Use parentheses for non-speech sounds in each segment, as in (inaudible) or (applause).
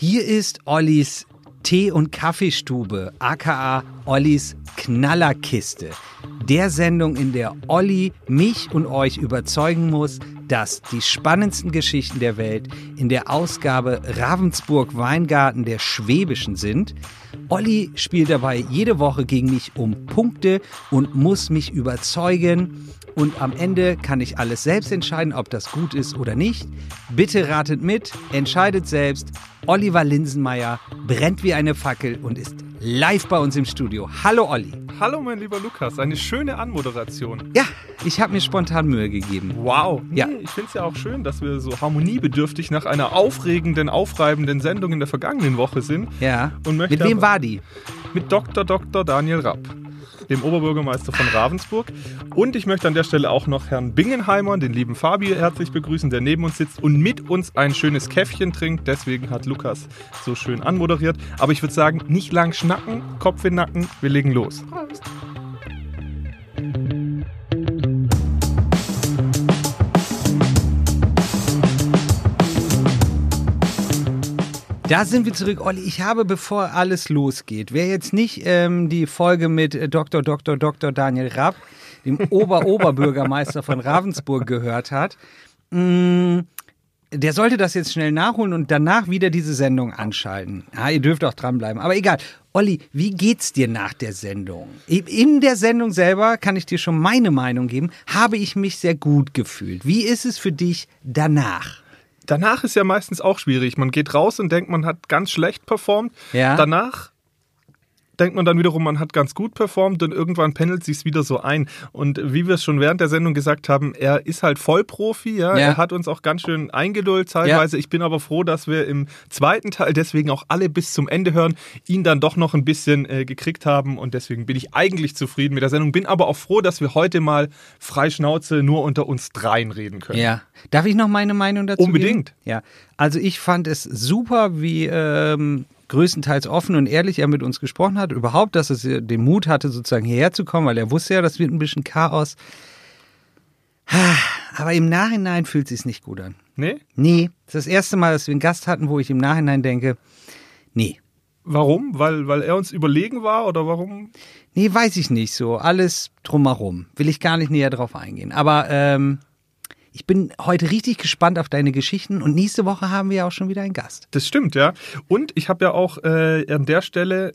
Hier ist Ollis Tee- und Kaffeestube, aka Ollis Knallerkiste. Der Sendung, in der Olli mich und euch überzeugen muss, dass die spannendsten Geschichten der Welt in der Ausgabe Ravensburg Weingarten der Schwäbischen sind. Olli spielt dabei jede Woche gegen mich um Punkte und muss mich überzeugen. Und am Ende kann ich alles selbst entscheiden, ob das gut ist oder nicht. Bitte ratet mit, entscheidet selbst. Oliver Linsenmeier brennt wie eine Fackel und ist live bei uns im Studio. Hallo Olli. Hallo mein lieber Lukas, eine schöne Anmoderation. Ja, ich habe mir spontan Mühe gegeben. Wow. Ja. Nee, ich finde es ja auch schön, dass wir so harmoniebedürftig nach einer aufregenden, aufreibenden Sendung in der vergangenen Woche sind. Ja. Und möchte Mit wem war die? Mit Dr. Dr. Daniel Rapp, dem Oberbürgermeister von Ravensburg. Und ich möchte an der Stelle auch noch Herrn Bingenheimer, den lieben Fabi, herzlich begrüßen, der neben uns sitzt und mit uns ein schönes Käffchen trinkt. Deswegen hat Lukas so schön anmoderiert. Aber ich würde sagen, nicht lang schnacken, Kopf in den Nacken, wir legen los. Da sind wir zurück. Olli, ich habe, bevor alles losgeht, wer jetzt nicht ähm, die Folge mit Dr. Dr. Dr. Daniel Rapp, dem Ober-Oberbürgermeister von Ravensburg, gehört hat, mh, der sollte das jetzt schnell nachholen und danach wieder diese Sendung anschalten. Ja, ihr dürft auch dranbleiben. Aber egal. Olli, wie geht's dir nach der Sendung? In der Sendung selber kann ich dir schon meine Meinung geben, habe ich mich sehr gut gefühlt. Wie ist es für dich danach? Danach ist ja meistens auch schwierig. Man geht raus und denkt, man hat ganz schlecht performt. Ja. Danach denkt man dann wiederum, man hat ganz gut performt und irgendwann pendelt sich's wieder so ein. Und wie wir es schon während der Sendung gesagt haben, er ist halt Vollprofi, ja. Ja. Er hat uns auch ganz schön eingelullt teilweise. Ich bin aber froh, dass wir im zweiten Teil deswegen auch alle bis zum Ende hören, ihn dann doch noch ein bisschen äh, gekriegt haben und deswegen bin ich eigentlich zufrieden mit der Sendung. Bin aber auch froh, dass wir heute mal frei Schnauze nur unter uns dreien reden können. Ja. Darf ich noch meine Meinung dazu Unbedingt. Geben? Ja. Also ich fand es super, wie ähm, größtenteils offen und ehrlich er mit uns gesprochen hat. Überhaupt, dass äh, den Mut hatte, sozusagen hierher zu kommen, weil er wusste ja, das wird ein bisschen Chaos. Aber im Nachhinein fühlt es sich nicht gut an. Nee? Nee, das ist das erste Mal, dass wir einen Gast hatten, wo ich im Nachhinein denke, nee. Warum? Weil, weil er uns überlegen war oder warum? Nee, weiß ich nicht so. Alles drumherum. Will ich gar nicht näher drauf eingehen. Aber ähm, ich bin heute richtig gespannt auf deine Geschichten und nächste Woche haben wir ja auch schon wieder einen Gast. Das stimmt, ja. Und ich habe ja auch äh, an der Stelle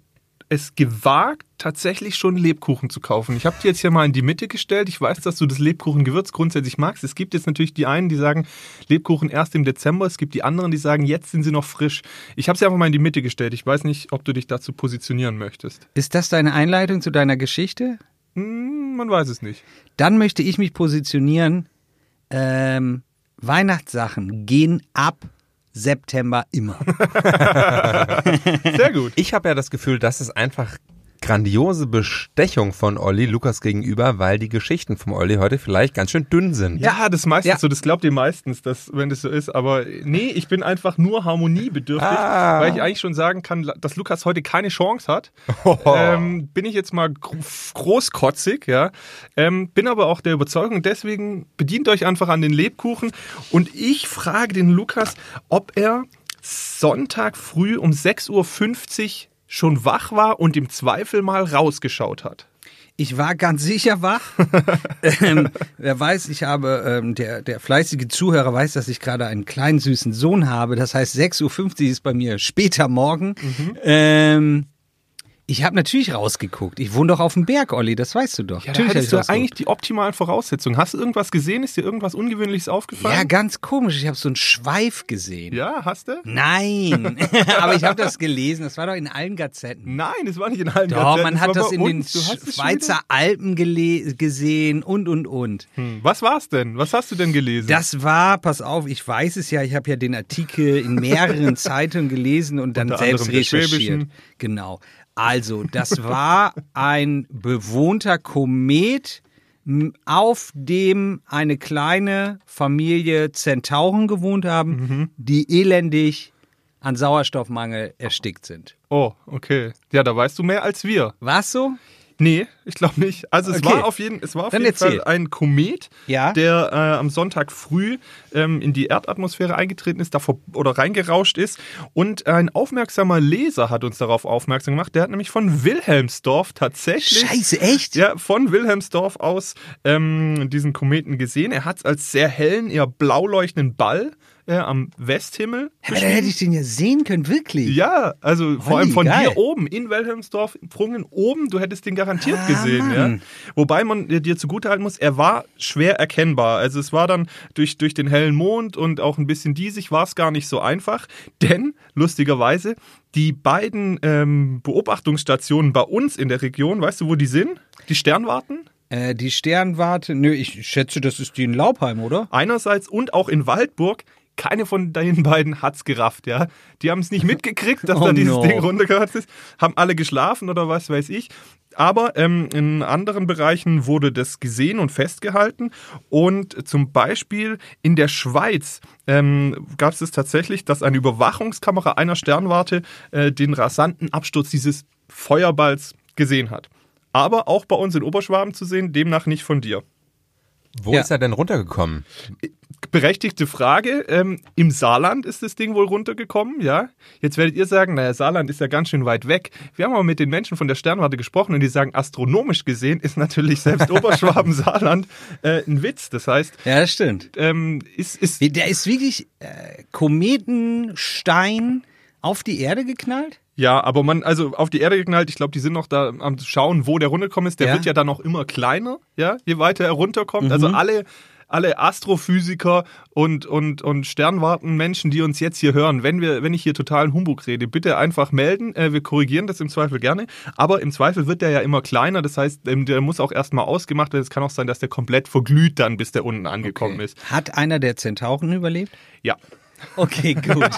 es gewagt, tatsächlich schon Lebkuchen zu kaufen. Ich habe die jetzt hier mal in die Mitte gestellt. Ich weiß, dass du das Lebkuchengewürz grundsätzlich magst. Es gibt jetzt natürlich die einen, die sagen Lebkuchen erst im Dezember. Es gibt die anderen, die sagen, jetzt sind sie noch frisch. Ich habe sie einfach mal in die Mitte gestellt. Ich weiß nicht, ob du dich dazu positionieren möchtest. Ist das deine Einleitung zu deiner Geschichte? Hm, man weiß es nicht. Dann möchte ich mich positionieren. Ähm, Weihnachtssachen gehen ab September immer. (laughs) Sehr gut. Ich habe ja das Gefühl, das ist einfach grandiose Bestechung von Olli Lukas gegenüber, weil die Geschichten vom Olli heute vielleicht ganz schön dünn sind. Ja, das ist meistens Ja. so, das glaubt ihr meistens, dass, wenn das so ist. Aber nee, ich bin einfach nur harmoniebedürftig, Ah. weil ich eigentlich schon sagen kann, dass Lukas heute keine Chance hat. (laughs) Ähm, bin ich jetzt mal gro- großkotzig, ja. Ähm, bin aber auch der Überzeugung, deswegen bedient euch einfach an den Lebkuchen. Und ich frage den Lukas, ob er Sonntag früh um 6.50 Uhr schon wach war und im Zweifel mal rausgeschaut hat. Ich war ganz sicher wach. (laughs) ähm, wer weiß, ich habe, ähm, der, der fleißige Zuhörer weiß, dass ich gerade einen kleinen süßen Sohn habe. Das heißt, 6.50 Uhr ist bei mir später Morgen. Ähm, ich habe natürlich rausgeguckt. Ich wohne doch auf dem Berg, Olli, das weißt du doch. Ja, natürlich hattest du eigentlich die optimalen Voraussetzungen. Hast du irgendwas gesehen? Ist dir irgendwas Ungewöhnliches aufgefallen? Ja, ganz komisch. Ich habe so einen Schweif gesehen. Ja, hast du? Nein, (laughs) (laughs) aber ich habe das gelesen. Das war doch in allen Gazetten. Nein, das war nicht in allen Doch, Gazetten, man das hat war das in den uns. Es Schweizer Alpen gesehen und, und, und. Hm, Was war's denn? Was hast du denn gelesen? Das war, pass auf, ich weiß es ja, ich habe ja den Artikel in mehreren (laughs) Zeitungen gelesen und dann Unter selbst recherchiert. Genau. Also, das war ein bewohnter Komet, auf dem eine kleine Familie Zentauren gewohnt haben, Mhm. die elendig an Sauerstoffmangel erstickt sind. oh, okay. Ja, da weißt du mehr als wir. War's so? Nee, ich glaube nicht. Also es Okay. war auf jeden, es war auf Dann jeden erzähl. Fall ein Komet, Ja. der äh, am Sonntag früh ähm, in die Erdatmosphäre eingetreten ist, davor oder reingerauscht ist. Und ein aufmerksamer Leser hat uns darauf aufmerksam gemacht. Der hat nämlich von Wilhelmsdorf tatsächlich Scheiße, echt? ja, von Wilhelmsdorf aus ähm, diesen Kometen gesehen. Er hat es als sehr hellen, eher blau leuchtenden Ball äh, am Westhimmel. Aber dann hätte ich den ja sehen können, wirklich. Ja, also vor Olli, allem von geil. hier oben in Wilhelmsdorf, Prungen oben, du hättest den garantiert Ah, gesehen. Ja? Wobei man dir zugutehalten muss, er war schwer erkennbar. Also es war dann durch, durch den hellen Mond und auch ein bisschen diesig war es gar nicht so einfach. Denn, lustigerweise, die beiden ähm, Beobachtungsstationen bei uns in der Region, weißt du, wo die sind? Die Sternwarten? Äh, die Sternwarte, nö, ich schätze, das ist die in Laubheim, oder? einerseits und auch in Waldburg. Keine von den beiden hat's gerafft, ja. Die haben es nicht mitgekriegt, dass (laughs) Oh da dieses no. Ding runtergehört ist. Haben alle geschlafen oder was weiß ich. Aber ähm, in anderen Bereichen wurde das gesehen und festgehalten. Und zum Beispiel in der Schweiz ähm, gab es es tatsächlich, dass eine Überwachungskamera einer Sternwarte äh, den rasanten Absturz dieses Feuerballs gesehen hat. Aber auch bei uns in Oberschwaben zu sehen, demnach nicht von dir. Wo Ja. ist er denn runtergekommen? Berechtigte Frage. Ähm, Im Saarland ist das Ding wohl runtergekommen, ja. Jetzt werdet ihr sagen, naja, Saarland ist ja ganz schön weit weg. Wir haben aber mit den Menschen von der Sternwarte gesprochen und die sagen, astronomisch gesehen ist natürlich selbst (laughs) Oberschwaben, Saarland äh, ein Witz. Das heißt, Ja, das stimmt. ähm, ist, ist Der ist wirklich äh, Kometenstein auf die Erde geknallt? Ja, aber man, also auf die Erde geknallt, ich glaube, die sind noch da am Schauen, wo der runtergekommen ist. Der Ja. wird ja dann auch immer kleiner, ja, je weiter er runterkommt. Also Mhm. alle, alle Astrophysiker und, und, und Sternwartenmenschen, die uns jetzt hier hören, wenn wir, wenn ich hier totalen Humbug rede, bitte einfach melden. Äh, wir korrigieren das im Zweifel gerne. Aber im Zweifel wird der ja immer kleiner. Das heißt, ähm, der muss auch erstmal ausgemacht werden. Es kann auch sein, dass der komplett verglüht dann, bis der unten angekommen ist. Hat einer der Zentauren überlebt? Ja. Okay, gut. (laughs)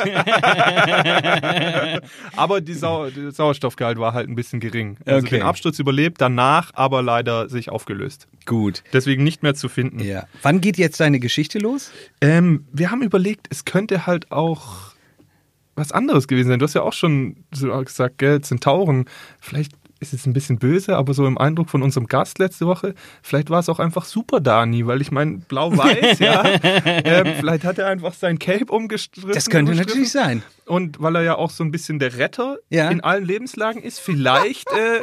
Aber die Sau der Sauerstoffgehalt war halt ein bisschen gering. Also Okay. den Absturz überlebt, danach aber leider sich aufgelöst. gut. Deswegen nicht mehr zu finden. Ja. Wann geht jetzt deine Geschichte los? Ähm, wir haben überlegt, es könnte halt auch was anderes gewesen sein. Du hast ja auch schon gesagt, gell, Zentauren. Vielleicht ist es ein bisschen böse, aber so im Eindruck von unserem Gast letzte Woche, vielleicht war es auch einfach Super Dani, weil ich meine, blau-weiß, (laughs) ja. Ähm, vielleicht hat er einfach sein Cape umgestriffen. Das könnte natürlich sein. Und weil er ja auch so ein bisschen der Retter Ja. in allen Lebenslagen ist, vielleicht, äh,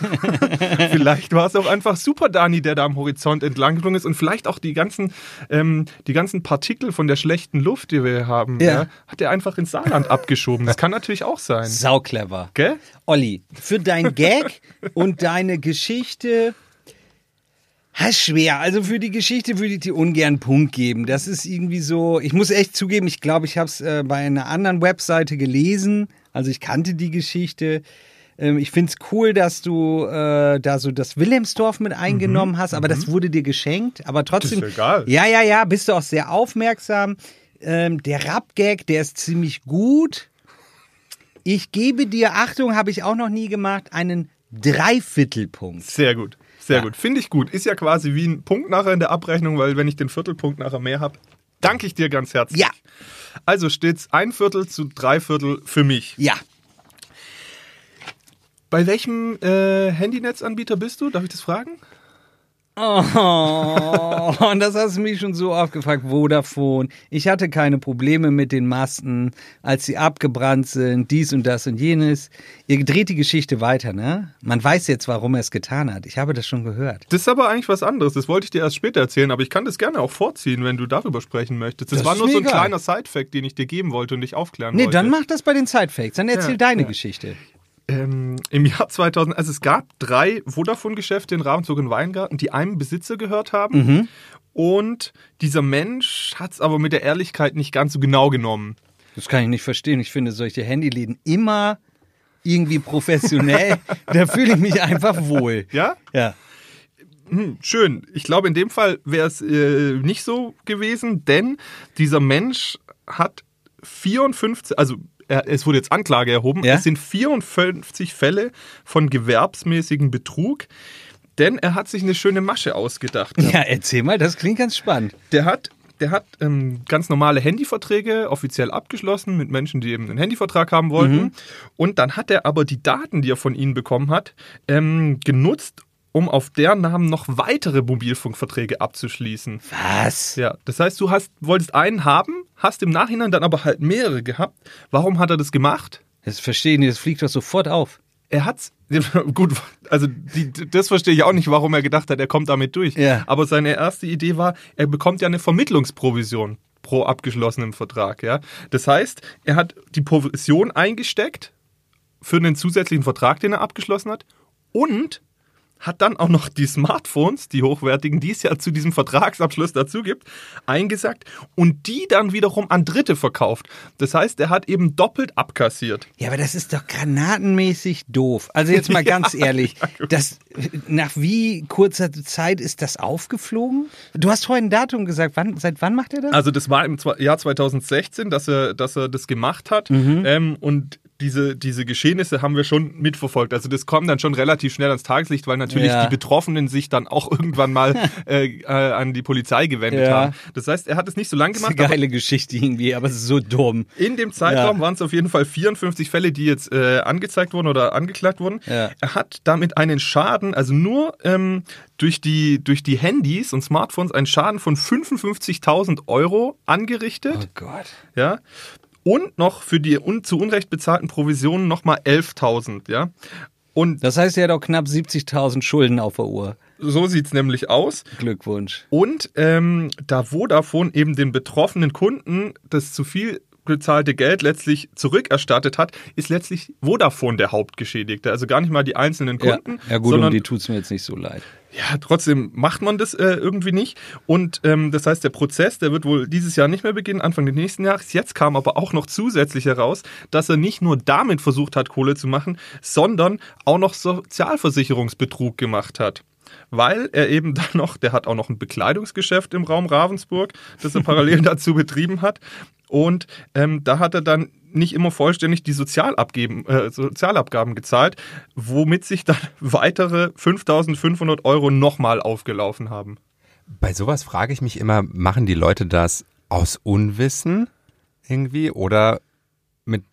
(laughs) vielleicht war es auch einfach Super Dani, der da am Horizont entlang geflogen ist und vielleicht auch die ganzen, ähm, die ganzen Partikel von der schlechten Luft, die wir haben, Ja. ja. hat er einfach ins Saarland abgeschoben. Das kann natürlich auch sein. Sau clever. Gell? Olli, für dein Gag und deine Geschichte. Ha, schwer. Also für die Geschichte würde ich dir ungern Punkt geben. Das ist irgendwie so. Ich muss echt zugeben, ich glaube, ich habe es äh, bei einer anderen Webseite gelesen. Also ich kannte die Geschichte. Ähm, ich finde es cool, dass du äh, da so das Wilhelmsdorf mit eingenommen hast, aber das wurde dir geschenkt. Aber trotzdem. Mhm. Das ist egal. Ja, ja, ja, bist du auch sehr aufmerksam. Ähm, der Rap-Gag, der ist ziemlich gut. Ich gebe dir, Achtung, habe ich auch noch nie gemacht, einen Dreiviertelpunkt. Sehr gut. Sehr Ja. gut. Finde ich gut. Ist ja quasi wie ein Punkt nachher in der Abrechnung, weil wenn ich den Viertelpunkt nachher mehr habe, danke ich dir ganz herzlich. Ja. Also steht's ein Viertel zu drei Viertel für mich. Ja, Bei welchem äh, Handynetzanbieter bist du? Darf ich das fragen? Oh, und das hast du mich schon so oft gefragt, Vodafone. Ich hatte keine Probleme mit den Masten, als sie abgebrannt sind, dies und das und jenes. Ihr dreht die Geschichte weiter, ne? Man weiß jetzt, warum er es getan hat. Ich habe das schon gehört. Das ist aber eigentlich was anderes. Das wollte ich dir erst später erzählen, aber ich kann das gerne auch vorziehen, wenn du darüber sprechen möchtest. Das, Das war nur so ein egal. kleiner Side-Fact, den ich dir geben wollte und dich aufklären Nee, wollte. dann mach das bei den Sidefakes. Dann erzähl Ja, deine ja. Geschichte. Ähm, Im Jahr 2000, also es gab drei Vodafone-Geschäfte in Ravensburg und Weingarten, die einem Besitzer gehört haben. Mhm. Und dieser Mensch hat es aber mit der Ehrlichkeit nicht ganz so genau genommen. Das kann ich nicht verstehen. Ich finde solche Handyläden immer irgendwie professionell. (laughs) da fühle ich mich einfach wohl. Ja? Ja. Hm, schön. Ich glaube, in dem Fall wäre es äh, nicht so gewesen, denn dieser Mensch hat 54, also es wurde jetzt Anklage erhoben, Ja? es sind 54 Fälle von gewerbsmäßigem Betrug, denn er hat sich eine schöne Masche ausgedacht. Ja, erzähl mal, das klingt ganz spannend. Der hat der hat ähm, ganz normale Handyverträge offiziell abgeschlossen mit Menschen, die eben einen Handyvertrag haben wollten. Mhm. Und dann hat er aber die Daten, die er von ihnen bekommen hat, ähm, genutzt, um auf deren Namen noch weitere Mobilfunkverträge abzuschließen. Was? Ja, das heißt, du hast, wolltest einen haben, hast im Nachhinein dann aber halt mehrere gehabt. Warum hat er das gemacht? Das verstehe ich nicht, das fliegt doch sofort auf. Er hat's, (laughs) gut, also die, das verstehe ich auch nicht, warum er gedacht hat, er kommt damit durch. Ja. Aber seine erste Idee war, er bekommt ja eine Vermittlungsprovision pro abgeschlossenem Vertrag. Ja? Das heißt, er hat die Provision eingesteckt für einen zusätzlichen Vertrag, den er abgeschlossen hat und hat dann auch noch die Smartphones, die hochwertigen, die es ja zu diesem Vertragsabschluss dazu gibt, eingesackt und die dann wiederum an Dritte verkauft. Das heißt, er hat eben doppelt abkassiert. Ja, aber das ist doch granatenmäßig doof. Also jetzt mal (laughs) ganz ehrlich, das, nach wie kurzer Zeit ist das aufgeflogen? Du hast vorhin ein Datum gesagt, wann, seit wann macht er das? Also das war im Jahr 2016, dass er, dass er das gemacht hat. Ähm, und diese, diese Geschehnisse haben wir schon mitverfolgt. Also das kommt dann schon relativ schnell ans Tageslicht, weil natürlich Ja. die Betroffenen sich dann auch (laughs) irgendwann mal äh, äh, an die Polizei gewendet Ja. haben. Das heißt, er hat es nicht so lange das ist eine gemacht. geile Geschichte irgendwie, aber es ist so dumm. in dem Zeitraum Ja. waren es auf jeden Fall 54 Fälle, die jetzt äh, angezeigt wurden oder angeklagt wurden. Er hat damit einen Schaden, also nur ähm, durch, die, durch die Handys und Smartphones einen Schaden von 55.000 Euro angerichtet. Oh Gott. ja. Und noch für die un zu Unrecht bezahlten Provisionen nochmal 11.000, ja. Und Das heißt, er hat auch knapp 70.000 Schulden auf der Uhr. so sieht's nämlich aus. Glückwunsch. Und ähm, da Vodafone eben den betroffenen Kunden das zu viel bezahlte Geld letztlich zurückerstattet hat, ist letztlich Vodafone der Hauptgeschädigte. Also gar nicht mal die einzelnen Ja, Kunden, ja gut, um sondern die tut's mir jetzt nicht so leid. ja, trotzdem macht man das äh, irgendwie nicht. Und ähm, das heißt, der Prozess, der wird wohl dieses Jahr nicht mehr beginnen, Anfang des nächsten Jahres. Jetzt kam aber auch noch zusätzlich heraus, dass er nicht nur damit versucht hat, Kohle zu machen, sondern auch noch Sozialversicherungsbetrug gemacht hat. Weil er eben (laughs) dann noch, der hat auch noch ein Bekleidungsgeschäft im Raum Ravensburg, das er parallel (laughs) dazu betrieben hat. Und ähm, da hat er dann nicht immer vollständig die Sozialabgeben, äh, Sozialabgaben gezahlt, womit sich dann (laughs) weitere 5500 Euro nochmal aufgelaufen haben. Bei sowas frage ich mich immer, machen die Leute das aus Unwissen irgendwie oder mit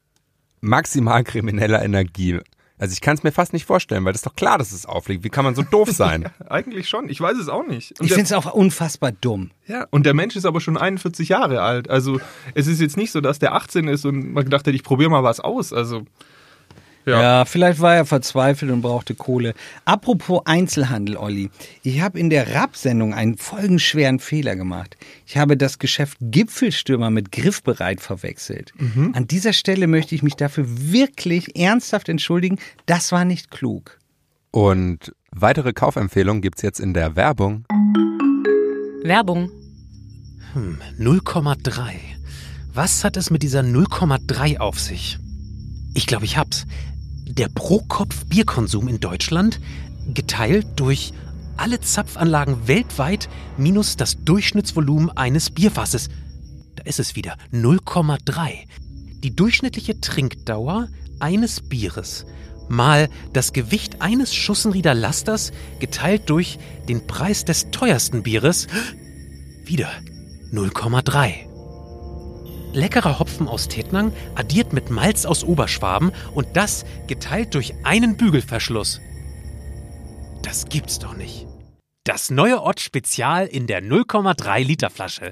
maximal krimineller Energie? Also ich kann es mir fast nicht vorstellen, weil das ist doch klar, dass es aufliegt. Wie kann man so doof (laughs) sein? Eigentlich schon, ich weiß es auch nicht. Und Ich finde es auch unfassbar dumm. ja, und der Mensch ist aber schon 41 Jahre alt. Also es ist jetzt nicht so, dass der 18 ist und man gedacht hat, ich probiere mal was aus. Also Ja. Ja. vielleicht war er verzweifelt und brauchte Kohle. Apropos Einzelhandel, Olli. Ich habe in der Rap-Sendung einen folgenschweren Fehler gemacht. Ich habe das Geschäft Gipfelstürmer mit Griffbereit verwechselt. An dieser Stelle möchte ich mich dafür wirklich ernsthaft entschuldigen. Das war nicht klug. Und weitere Kaufempfehlungen gibt's jetzt in der Werbung. Werbung. 0,3. Was hat es mit dieser 0,3 auf sich? Ich glaube, ich hab's. Der Pro-Kopf-Bierkonsum in Deutschland geteilt durch alle Zapfanlagen weltweit minus das Durchschnittsvolumen eines Bierfasses. Da ist es wieder. 0,3. Die durchschnittliche Trinkdauer eines Bieres mal das Gewicht eines Schussenrieder Lasters geteilt durch den Preis des teuersten Bieres. Wieder 0,3. Leckerer Hopfen aus Tettnang addiert mit Malz aus Oberschwaben und das geteilt durch einen Bügelverschluss. Das gibt's doch nicht. Das neue Ott Spezial in der 0,3 Liter Flasche.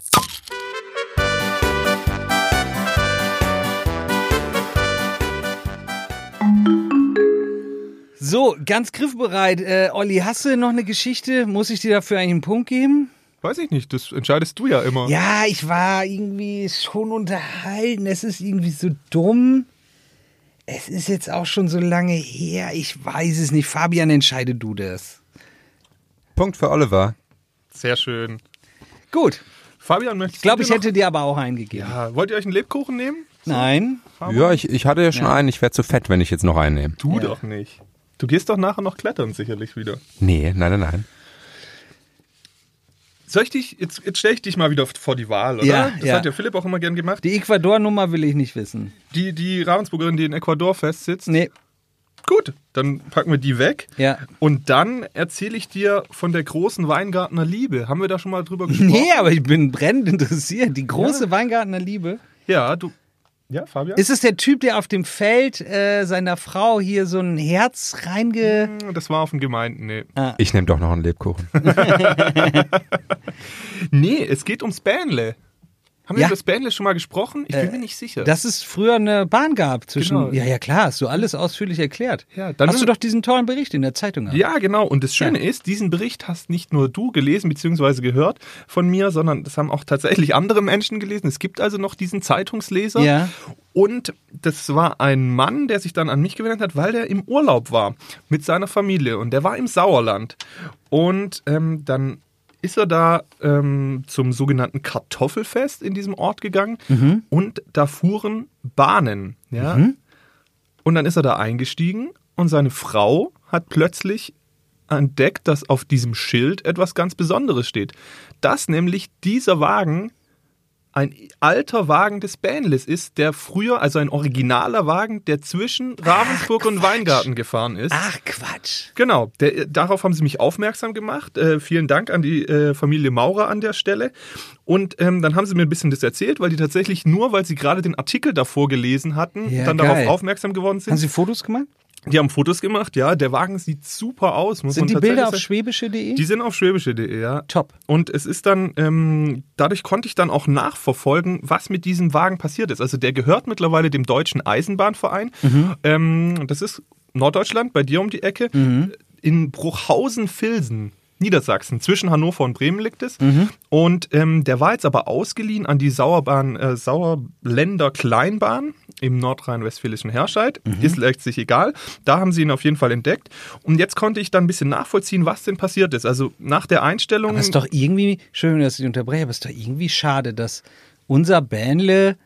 So, ganz griffbereit. Äh, Olli, hast du noch eine Geschichte? Muss ich dir dafür eigentlich einen Punkt geben? Weiß ich nicht, das entscheidest du ja immer. Ja, ich war irgendwie schon unterhalten. Es ist irgendwie so dumm. Es ist jetzt auch schon so lange her. Ich weiß es nicht. Fabian, entscheide du das. Punkt für Oliver. Sehr schön. Gut. Fabian, möchtest Ich glaube, ich hätte dir aber auch eingegeben. noch, ja, wollt ihr euch einen Lebkuchen nehmen? Nein. Ja, ich, ich hatte ja schon einen. Ich wäre zu fett, wenn ich jetzt noch einen nehme. Du Ja. doch nicht. Du gehst doch nachher noch klettern, sicherlich wieder. Nee, nein, nein, nein. Soll ich dich, jetzt, jetzt stelle ich dich mal wieder vor die Wahl, oder? Ja, das ja. hat ja Philipp auch immer gern gemacht. Die Ecuador-Nummer will ich nicht wissen. Die, die Ravensburgerin, die in Ecuador festsitzt, Nee. Gut, dann packen wir die weg. Ja. Und dann erzähle ich dir von der großen Weingartner Liebe. Haben wir da schon mal drüber (laughs) gesprochen? Nee, aber ich bin brennend interessiert. Die große Weingartner Liebe. Ja, du. Ja, Fabian? Ist es der Typ, der auf dem Feld äh, seiner Frau hier so ein Herz reinge... das war auf dem Gemeinden, nee. Ich nehme doch noch einen Lebkuchen. (laughs) (laughs) Nee, es geht ums Bähnle. Haben wir Ja. über das Bähnle schon mal gesprochen? Ich bin mir nicht sicher. Dass es früher eine Bahn gab zwischen... Genau. Ja, ja, klar, hast du alles ausführlich erklärt. Ja, dann- hast du doch diesen tollen Bericht in der Zeitung gehabt. Ja, genau. Und das Schöne ist, diesen Bericht hast nicht nur du gelesen bzw. gehört von mir, sondern das haben auch tatsächlich andere Menschen gelesen. Es gibt also noch diesen Zeitungsleser. Ja. Und das war ein Mann, der sich dann an mich gewendet hat, weil der im Urlaub war mit seiner Familie und der war im Sauerland. Und ähm, dann ist er da ähm, zum sogenannten Kartoffelfest in diesem Ort gegangen und da fuhren Bahnen. Ja? Und dann ist er da eingestiegen und seine Frau hat plötzlich entdeckt, dass auf diesem Schild etwas ganz Besonderes steht. Dass nämlich dieser Wagen ein alter Wagen des Bähnles ist, der früher, also ein originaler Wagen, der zwischen Ravensburg und Weingarten gefahren ist. Ach, Quatsch. Genau, der, darauf haben sie mich aufmerksam gemacht. Äh, vielen Dank an die äh, Familie Maurer an der Stelle. Und ähm, dann haben sie mir ein bisschen das erzählt, weil die tatsächlich nur, weil sie gerade den Artikel davor gelesen hatten, Ja, dann geil. darauf aufmerksam geworden sind. Haben Sie Fotos gemacht? Die haben Fotos gemacht, ja. Der Wagen sieht super aus. Muss Sind die Bilder auf schwäbische.de? Die sind auf schwäbische.de, ja. Top. Und es ist dann, ähm, dadurch konnte ich dann auch nachverfolgen, was mit diesem Wagen passiert ist. Also der gehört mittlerweile dem Deutschen Eisenbahnverein. Ähm, das ist Norddeutschland, bei dir um die Ecke. In Bruchhausen-Filsen. Niedersachsen, zwischen Hannover und Bremen liegt es. Und ähm, der war jetzt aber ausgeliehen an die Sauerbahn, äh, Sauerländer Kleinbahn im nordrhein-westfälischen Herscheid. Ist letztlich egal. Da haben sie ihn auf jeden Fall entdeckt. Und jetzt konnte ich dann ein bisschen nachvollziehen, was denn passiert ist. Also nach der Einstellung. Aber es ist doch irgendwie, schön, dass ich unterbreche, aber es ist doch irgendwie schade, dass unser Bähnle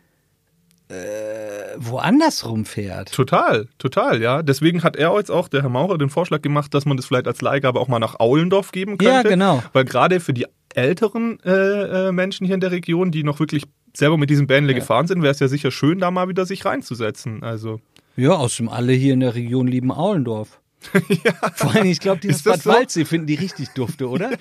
äh, woanders rumfährt. Total, total, ja. Deswegen hat er jetzt auch, der Herr Maurer, den Vorschlag gemacht, dass man das vielleicht als Leihgabe auch mal nach Aulendorf geben könnte. Ja, genau. Weil gerade für die älteren äh, äh, Menschen hier in der Region, die noch wirklich selber mit diesem Bähnle gefahren sind, wäre es ja sicher schön, da mal wieder sich reinzusetzen. Also Ja, außerdem alle hier in der Region lieben Aulendorf. (laughs) Vor allem, ich glaube, dieses Bad so? Waldsee finden die richtig dufte, oder?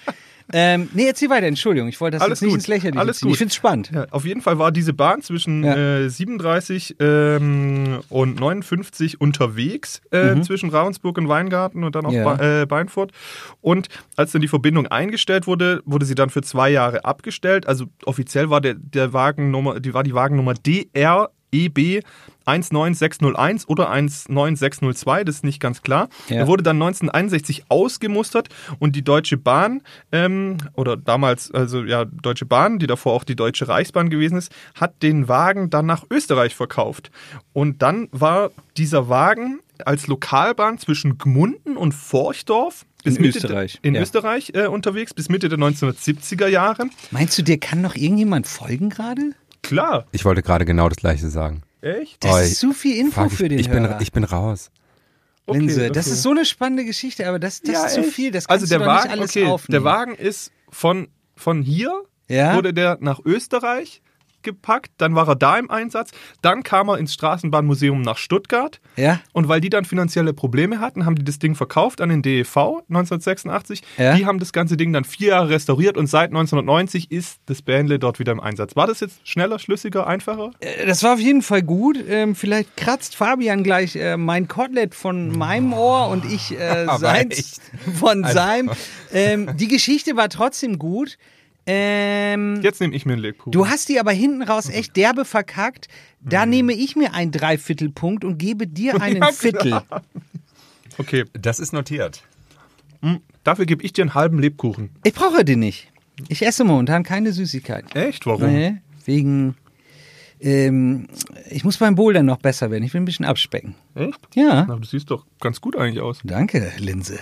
ähm, nee, erzähl weiter, Entschuldigung, ich wollte das Alles jetzt nicht gut, ins Lächerliche alles ziehen. gut. Ich finde es spannend. Ja, auf jeden Fall war diese Bahn zwischen Ja. äh, 37 ähm, und 59 unterwegs äh, zwischen Ravensburg und Weingarten und dann auch Ja. Ba- äh, Beinfurt. Und als dann die Verbindung eingestellt wurde, wurde sie dann für zwei Jahre abgestellt. Also offiziell war der, der Wagennummer, die war die Wagennummer DREB 19601 oder 19602, das ist nicht ganz klar. Ja. Er wurde dann 1961 ausgemustert und die Deutsche Bahn, ähm, oder damals, also ja, Deutsche Bahn, die davor auch die Deutsche Reichsbahn gewesen ist, hat den Wagen dann nach Österreich verkauft. Und dann war dieser Wagen als Lokalbahn zwischen Gmunden und Forchdorf bis In Mitte Österreich, in ja. Österreich äh, unterwegs bis Mitte der 1970er Jahre. Meinst du, dir kann noch irgendjemand folgen gerade? Klar, Ich wollte gerade genau das gleiche sagen. Echt? Das Oh, ist zu viel Info Fuck, für ich, den ich bin, Hörer. ich bin raus. Okay, Linse, das okay. ist so eine spannende Geschichte, aber das, das Ja, ist zu echt? viel. Das also kannst der du Wagen, nicht alles okay, aufnehmen. der Wagen ist von, von hier Ja? wurde der nach Österreich gepackt, dann war er da im Einsatz, dann kam er ins Straßenbahnmuseum nach Stuttgart Ja? und weil die dann finanzielle Probleme hatten, haben die das Ding verkauft an den DEV 1986. Ja. Die haben das ganze Ding dann vier Jahre restauriert und seit 1990 ist das Bähnle dort wieder im Einsatz. War das jetzt schneller, schlüssiger, einfacher? Äh, Das war auf jeden Fall gut. Ähm, vielleicht kratzt Fabian gleich äh, mein Kotelett von meinem Ohr und ich äh, (laughs) seins von Also- seinem. Ähm, die Geschichte war trotzdem gut. Ähm, Jetzt nehme ich mir einen Lebkuchen. du hast die aber hinten raus echt derbe verkackt. Da nehme ich mir einen Dreiviertelpunkt und gebe dir (laughs) einen Ja, Viertel. okay, Das ist notiert. dafür gebe ich dir einen halben Lebkuchen. Ich brauche den nicht. Ich esse momentan keine Süßigkeiten. Echt? Warum? Nee, wegen. Ähm, ich muss beim Bouldern noch besser werden. Ich will ein bisschen abspecken. Echt? Ja. Na, du siehst doch ganz gut eigentlich aus. Danke, Linse.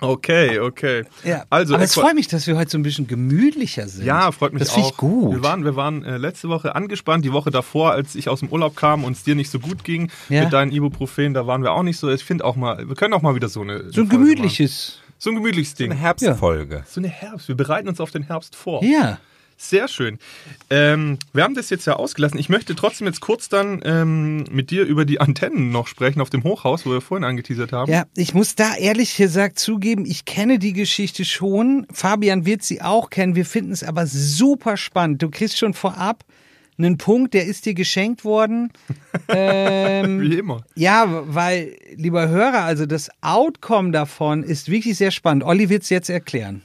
Okay, okay. Ja. Also, aber es freut mich, dass wir heute so ein bisschen gemütlicher sind. Ja, freut mich das auch. finde ich gut. Wir waren, wir waren äh, letzte Woche angespannt, die Woche davor, als ich aus dem Urlaub kam und es dir nicht so gut ging Ja. mit deinen Ibuprofen, da waren wir auch nicht so. Ich finde auch mal, wir können auch mal wieder so eine so ein gemütliches. machen. so ein gemütliches Ding. Eine Herbstfolge. so eine Herbst. Wir bereiten uns auf den Herbst vor. Ja. Sehr schön. Ähm, wir haben das jetzt ja ausgelassen. Ich möchte trotzdem jetzt kurz dann ähm, mit dir über die Antennen noch sprechen auf dem Hochhaus, wo wir vorhin angeteasert haben. Ja, ich muss da ehrlich gesagt zugeben, ich kenne die Geschichte schon. Fabian wird sie auch kennen. Wir finden es aber super spannend. Du kriegst schon vorab einen Punkt, der ist dir geschenkt worden. (laughs) ähm, Wie immer. ja, weil, lieber Hörer, also das Outcome davon ist wirklich sehr spannend. Olli wird es jetzt erklären.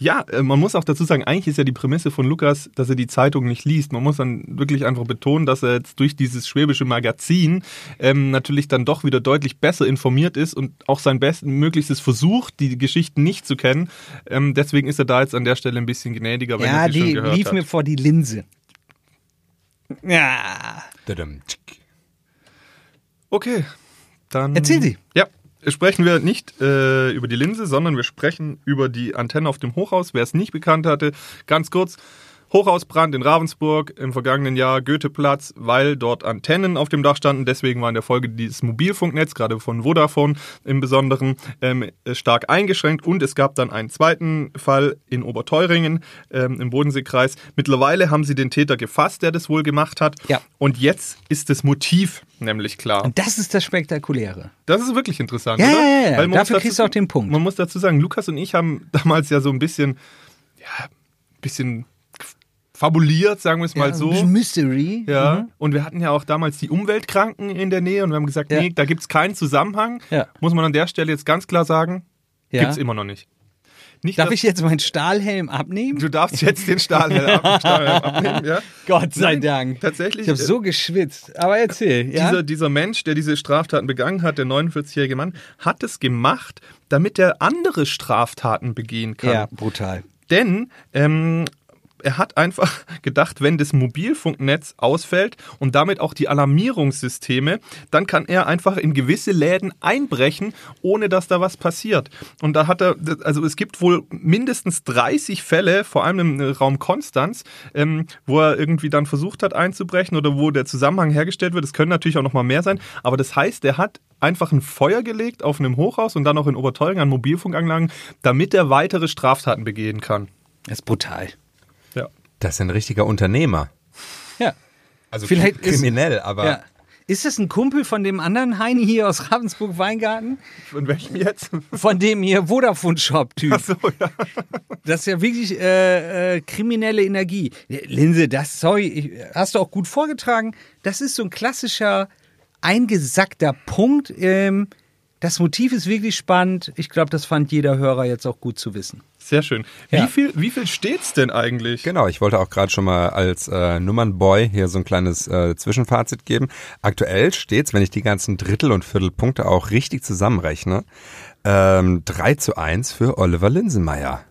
Ja, äh, man muss auch dazu sagen, eigentlich ist ja die Prämisse von Lukas, dass er die Zeitung nicht liest. Man muss dann wirklich einfach betonen, dass er jetzt durch dieses schwäbische Magazin ähm, natürlich dann doch wieder deutlich besser informiert ist und auch sein Bestmöglichstes versucht, die Geschichten nicht zu kennen. Ähm, deswegen ist er da jetzt an der Stelle ein bisschen gnädiger, wenn ja, er sie die schon gehört lief hat. mir vor die Linse. Ja. Okay, dann. Erzähl Sie. Ja, sprechen wir nicht äh, über die Linse, sondern wir sprechen über die Antenne auf dem Hochhaus. Wer es nicht bekannt hatte, ganz kurz. Hochhausbrand in Ravensburg im vergangenen Jahr, Goetheplatz, weil dort Antennen auf dem Dach standen. Deswegen war in der Folge dieses Mobilfunknetz, gerade von Vodafone im Besonderen, ähm, stark eingeschränkt. Und es gab dann einen zweiten Fall in Oberteuringen ähm, im Bodenseekreis. Mittlerweile haben sie den Täter gefasst, der das wohl gemacht hat. Ja. Und jetzt ist das Motiv nämlich klar. Und das ist das Spektakuläre. Das ist wirklich interessant, Ja, oder? ja, ja, ja. Weil Dafür muss kriegst du auch den Punkt. Man muss dazu sagen, Lukas und ich haben damals ja so ein bisschen, ja, ein bisschen fabuliert, sagen wir es mal ja, so. Ein Mystery. Ja, Mhm. und wir hatten ja auch damals die Umweltkranken in der Nähe und wir haben gesagt, Ja. nee, da gibt es keinen Zusammenhang. Ja. Muss man an der Stelle jetzt ganz klar sagen, Ja. gibt's immer noch nicht. nicht Darf ich jetzt meinen Stahlhelm abnehmen? Du darfst jetzt den Stahlhelm ab, (laughs) Stahlhelm abnehmen, ja? Gott sei Nein, Dank. Tatsächlich. Ich habe äh, so geschwitzt. Aber erzähl. Ja? Dieser, dieser Mensch, der diese Straftaten begangen hat, der 49-jährige Mann, hat es gemacht, damit er andere Straftaten begehen kann. ja, brutal. Denn ähm, er hat einfach (laughs) gedacht, wenn das Mobilfunknetz ausfällt und damit auch die Alarmierungssysteme, dann kann er einfach in gewisse Läden einbrechen, ohne dass da was passiert. Und da hat er, also es gibt wohl mindestens 30 Fälle, vor allem im Raum Konstanz, ähm, wo er irgendwie dann versucht hat einzubrechen oder wo der Zusammenhang hergestellt wird. Es können natürlich auch noch mal mehr sein, aber das heißt, er hat einfach ein Feuer gelegt auf einem Hochhaus und dann auch in Oberteuringen an Mobilfunkanlagen, damit er weitere Straftaten begehen kann. Das ist brutal. Das ist ein richtiger Unternehmer. Ja. Also Vielleicht ist- kriminell, aber ja. Ist das ein Kumpel von dem anderen Heini hier aus Ravensburg-Weingarten? Von welchem jetzt? Von dem hier Vodafone-Shop-Typ. Achso, ja. Das ist ja wirklich äh, äh, kriminelle Energie. Linse, das, sorry, ich, hast du auch gut vorgetragen. Das ist so ein klassischer eingesackter Punkt. Ähm, das Motiv ist wirklich spannend. Ich glaube, das fand jeder Hörer jetzt auch gut zu wissen. Sehr schön. Ja. Wie viel, wie viel steht's denn eigentlich? Genau, ich wollte auch gerade schon mal als äh, Nummernboy hier so ein kleines äh, Zwischenfazit geben. Aktuell steht's, wenn ich die ganzen Drittel- und Viertelpunkte auch richtig zusammenrechne, ähm, 3 zu 1 für Oliver Linsenmeier.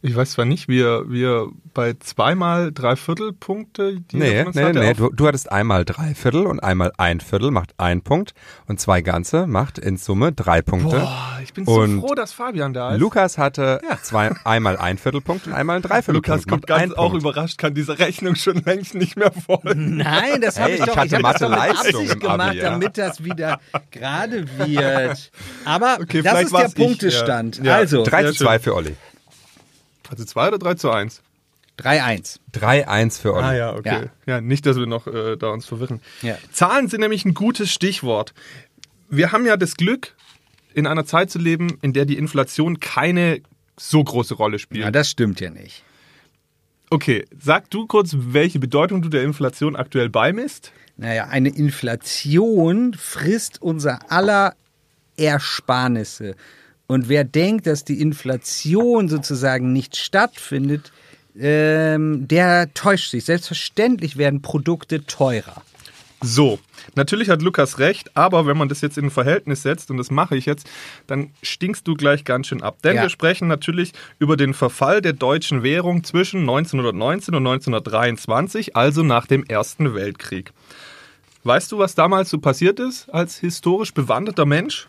Ich weiß zwar nicht, wie wie er bei zweimal Dreiviertelpunkte die Nee, nee, hatte, nee, du, du hattest einmal drei Viertel und einmal ein Viertel macht ein Punkt und zwei Ganze macht in Summe drei Punkte. Boah, ich bin so Und froh, dass Fabian da ist. Lukas hatte zwei, einmal ein Viertelpunkt und einmal ein Dreiviertelpunkt. Lukas kommt ganz auch Punkt. überrascht, kann diese Rechnung schon längst nicht mehr folgen. Nein, das habe Hey, ich doch ich hatte mit Mathe-Leistung Absicht im gemacht, Abi, ja. damit das wieder gerade wird. Aber Okay, das ist der war's ich, Punktestand. ja. Ja. Also, Drei Sehr zu zwei schön. für Olli. Also 2 oder 3 zu 1? 3-1. 3-1 für Olli. Ah ja, okay. Ja. Ja, nicht, dass wir noch äh, da uns verwirren. Ja. Zahlen sind nämlich ein gutes Stichwort. Wir haben ja das Glück, in einer Zeit zu leben, in der die Inflation keine so große Rolle spielt. Ja, das stimmt ja nicht. Okay, sag du kurz, welche Bedeutung du der Inflation aktuell beimisst? Naja, eine Inflation frisst unser aller Ersparnisse. Und wer denkt, dass die Inflation sozusagen nicht stattfindet, ähm, der täuscht sich. Selbstverständlich werden Produkte teurer. So, natürlich hat Lukas recht, aber wenn man das jetzt in ein Verhältnis setzt, und das mache ich jetzt, dann stinkst du gleich ganz schön ab. Denn Ja. wir sprechen natürlich über den Verfall der deutschen Währung zwischen 1919 und 1923, also nach dem Ersten Weltkrieg. Weißt du, was damals so passiert ist als historisch bewanderter Mensch?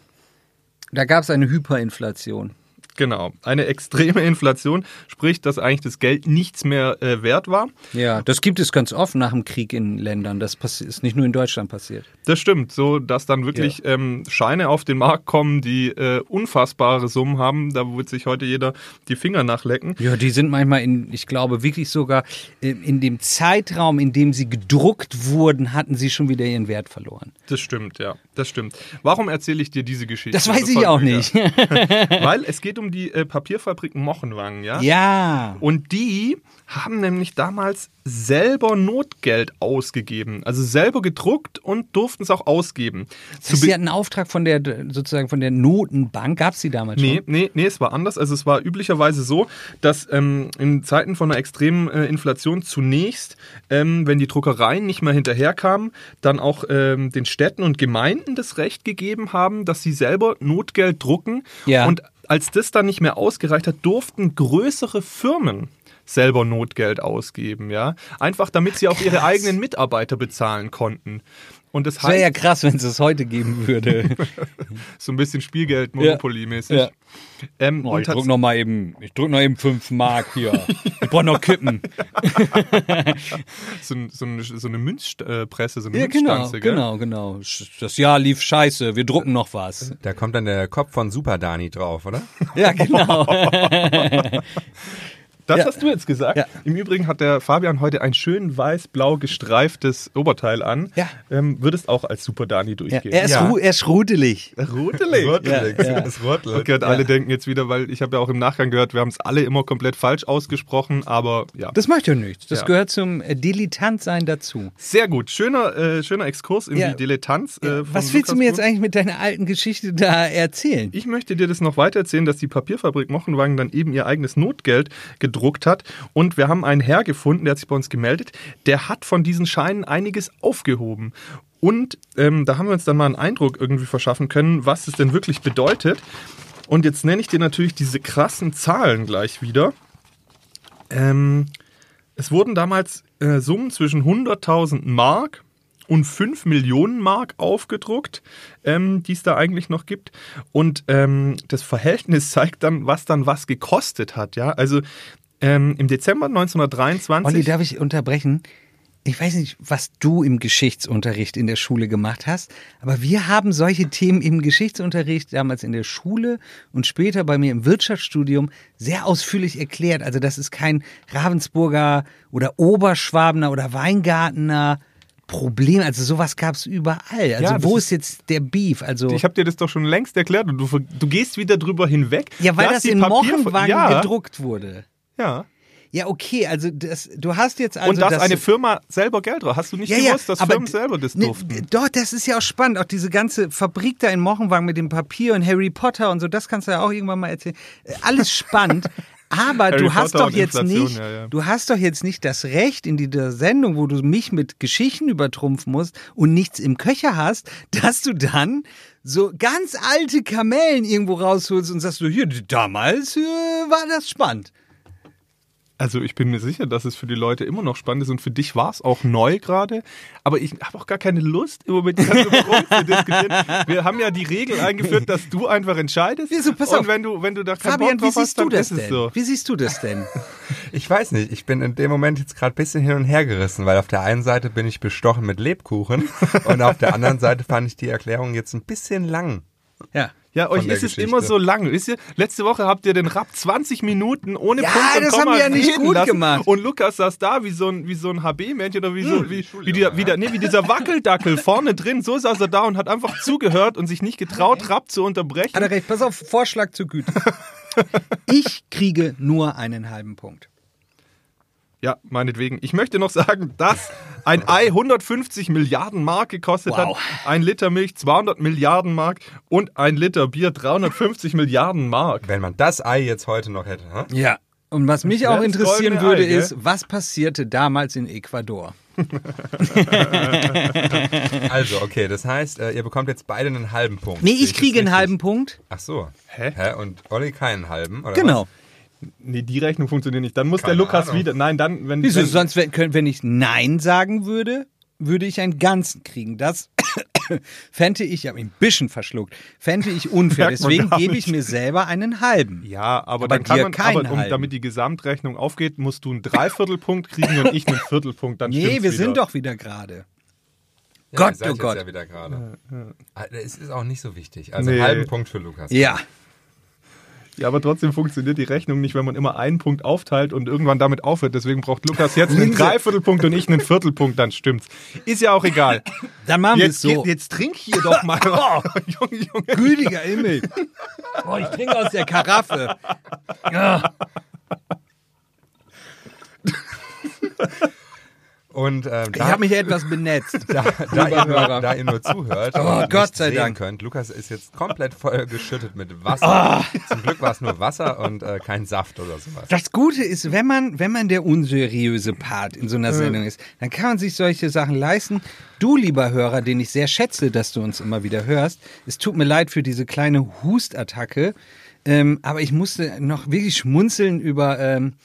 Da gab es eine Hyperinflation. Genau. Eine extreme Inflation, sprich, dass eigentlich das Geld nichts mehr äh, wert war. Ja, das gibt es ganz oft nach dem Krieg in Ländern. Das ist nicht nur in Deutschland passiert. Das stimmt, so dass dann wirklich ähm, Scheine auf den Markt kommen, die äh, unfassbare Summen haben. Da wird sich heute jeder die Finger nachlecken. Ja, die sind manchmal in, ich glaube, wirklich sogar in, in dem Zeitraum, in dem sie gedruckt wurden, hatten sie schon wieder ihren Wert verloren. Das stimmt, ja, das stimmt. Warum erzähle ich dir diese Geschichte? Das weiß ich auch nicht. (laughs) Weil es geht um die äh, Papierfabrik Mochenwang, ja? Ja. Und die haben nämlich damals selber Notgeld ausgegeben. Also selber gedruckt und durften es auch ausgeben. Das Be- ist ja ein Auftrag von der, sozusagen von der Notenbank. Gab es die damals Nee, schon? nee, nee, es war anders. Also es war üblicherweise so, dass ähm, in Zeiten von einer extremen äh, Inflation zunächst, ähm, wenn die Druckereien nicht mehr hinterherkamen, dann auch ähm, den Städten und Gemeinden das Recht gegeben haben, dass sie selber Notgeld drucken. Ja. Und als das dann nicht mehr ausgereicht hat, durften größere Firmen selber Notgeld ausgeben, ja. Einfach damit sie auch ihre eigenen Mitarbeiter bezahlen konnten. Und das Das wäre ja krass, wenn es es heute geben würde. (laughs) so ein bisschen Spielgeld, Monopoly-mäßig. Ja. Ähm, Oh, ich drück noch mal eben, ich drück noch eben 5 Mark hier. (laughs) Ich brauch noch Kippen. so, so, eine, so eine Münzpresse, so eine Ja, genau, Münzstanze, gell? genau, genau. Das Jahr lief scheiße, wir drucken noch was. Da kommt dann der Kopf von Super Dani drauf, oder? Ja, genau. (laughs) Das Ja. hast du jetzt gesagt. Ja. Im Übrigen hat der Fabian heute ein schön weiß-blau gestreiftes Oberteil an. Ja. Ähm, würdest auch als Super Dani Ja, durchgehen. er, ist Ja. er ist rudelig. Rotelig. Rotelig, Ja, ja. das Rotelig. Okay, und alle denken jetzt wieder, weil ich habe ja auch im Nachgang gehört, wir haben es alle immer komplett falsch ausgesprochen, aber ja. Das macht ja nichts. Das Ja. gehört zum äh, Dilettantsein dazu. Sehr gut. Schöner, äh, schöner Exkurs in Ja. die Dilettanz. Äh, Was willst du Lukas mir jetzt eigentlich mit deiner alten Geschichte da erzählen? Ich möchte dir das noch weiter erzählen, dass die Papierfabrik Mochenwagen dann eben ihr eigenes Notgeld gedruckt hat. Und wir haben einen Herr gefunden, der hat sich bei uns gemeldet, der hat von diesen Scheinen einiges aufgehoben. Und ähm, da haben wir uns dann mal einen Eindruck irgendwie verschaffen können, was es denn wirklich bedeutet. Und jetzt nenne ich dir natürlich diese krassen Zahlen gleich wieder. Ähm, es wurden damals äh, Summen zwischen 100.000 Mark und 5 Millionen Mark aufgedruckt, ähm, die es da eigentlich noch gibt. Und ähm, das Verhältnis (laughs) zeigt dann, was dann was gekostet hat. Ja, also ähm, im Dezember 1923. Olli, darf ich unterbrechen? Ich weiß nicht, was du im Geschichtsunterricht in der Schule gemacht hast, aber wir haben solche Themen im Geschichtsunterricht damals in der Schule und später bei mir im Wirtschaftsstudium sehr ausführlich erklärt. Also das ist kein Ravensburger oder Oberschwabener oder Weingartener Problem. Also sowas gab es überall. Also Ja, wo ist- ist jetzt der Beef? Also ich habe dir das doch schon längst erklärt und du, du gehst wieder drüber hinweg. ja, weil das in Papier- Mochenwagen ja, gedruckt wurde. Ja. Ja, okay, also das, du hast jetzt also und dass das eine Firma selber Geld drauf. Hast du nicht gewusst, dass aber Firmen selber das ne, durften? Doch, das ist ja auch spannend. Auch diese ganze Fabrik da in Mochenwagen mit dem Papier und Harry Potter und so, das kannst du ja auch irgendwann mal erzählen. Äh, Alles spannend. (laughs) Aber Harry du hast doch jetzt Inflation, nicht, ja, ja. du hast doch jetzt nicht das Recht in dieser Sendung, wo du mich mit Geschichten übertrumpfen musst und nichts im Köcher hast, (laughs) dass du dann so ganz alte Kamellen irgendwo rausholst und sagst so, hier, damals äh, war das spannend. Also ich bin mir sicher, dass es für die Leute immer noch spannend ist und für dich war es auch neu gerade. Aber ich habe auch gar keine Lust, immer mit dir so zu diskutieren. Wir haben ja die Regel eingeführt, dass du einfach entscheidest. Wieso? Pass und auf. wenn du, wenn du da keinen Fabian, Bock wie drauf hast, siehst du dann das ist es denn? so. Wie siehst du das denn? (laughs) Ich weiß nicht, ich bin in dem Moment jetzt gerade ein bisschen hin und her gerissen, weil auf der einen Seite bin ich bestochen mit Lebkuchen (laughs) und auf der anderen Seite fand ich die Erklärung jetzt ein bisschen lang. Ja. Ja, euch ist es Geschichte. immer so lang. Wisst ihr, letzte Woche habt ihr den Rap 20 Minuten ohne Ja, Punkt und das Komma haben wir ja nicht gut lassen. gemacht. Und Lukas saß da wie so ein, wie so ein HB-Männchen oder wie, so, wie, wie, der, wie, der, nee, wie dieser Wackeldackel (laughs) vorne drin. So saß er da und hat einfach zugehört und sich nicht getraut, Rap zu unterbrechen. Hat er recht, pass auf, Vorschlag zur Güte. (laughs) Ich kriege nur einen halben Punkt. Ja, meinetwegen. Ich möchte noch sagen, dass ein Ei 150 Milliarden Mark gekostet Wow. hat, ein Liter Milch 200 Milliarden Mark und ein Liter Bier 350 Milliarden Mark. Wenn man das Ei jetzt heute noch hätte, hm? Ja. Und was mich auch interessieren würde, Ei, ist, was passierte damals in Ecuador? (laughs) Also, okay, das heißt, äh, ihr bekommt jetzt beide einen halben Punkt. Nee, ich kriege einen halben Punkt. Ach so. Hä? Hä? Und Olli keinen halben, oder Genau. Nee, die Rechnung funktioniert nicht. Dann muss Keine der Lukas Ahnung. wieder. Nein, dann, wenn. Wieso? wenn Sonst, wenn, wenn ich Nein sagen würde, würde ich einen ganzen kriegen. Das (coughs) fände ich, ich habe ihn ein bisschen verschluckt, fände ich unfair. Deswegen gebe ich mir selber einen halben. Ja, aber, Aber dann kann man, aber um, damit die Gesamtrechnung aufgeht, musst du einen Dreiviertelpunkt kriegen und ich einen Viertelpunkt. Dann Nee, wir wieder. sind doch wieder gerade. Ja, Gott, oh Gott. Ja wieder gerade. Ah, Es ist auch nicht so wichtig. Also Nee. einen halben Punkt für Lukas. Ja. Ja, aber trotzdem funktioniert die Rechnung nicht, wenn man immer einen Punkt aufteilt und irgendwann damit aufhört. Deswegen braucht Lukas jetzt einen. Dreiviertelpunkt und ich einen Viertelpunkt, dann stimmt's. Ist ja auch egal. (coughs) Dann machen wir es Jetzt, so. jetzt, jetzt trink hier doch mal. (laughs) Oh, Junge, Junge. Gütiger Himmel. Oh, ich trinke aus der Karaffe. Ja. (laughs) Und ähm, Ich da, habe mich etwas benetzt. (laughs) da, da, ihr nur, da ihr nur zuhört Oh, Gott sei sehen Dank. könnt, Lukas ist jetzt komplett voll geschüttet mit Wasser. Zum Glück war es nur Wasser und äh, kein Saft oder sowas. Das Gute ist, wenn man, wenn man der unseriöse Part in so einer Sendung ist, dann kann man sich solche Sachen leisten. Du, lieber Hörer, den ich sehr schätze, dass du uns immer wieder hörst, es tut mir leid für diese kleine Hustattacke, ähm, aber ich musste noch wirklich schmunzeln über ähm,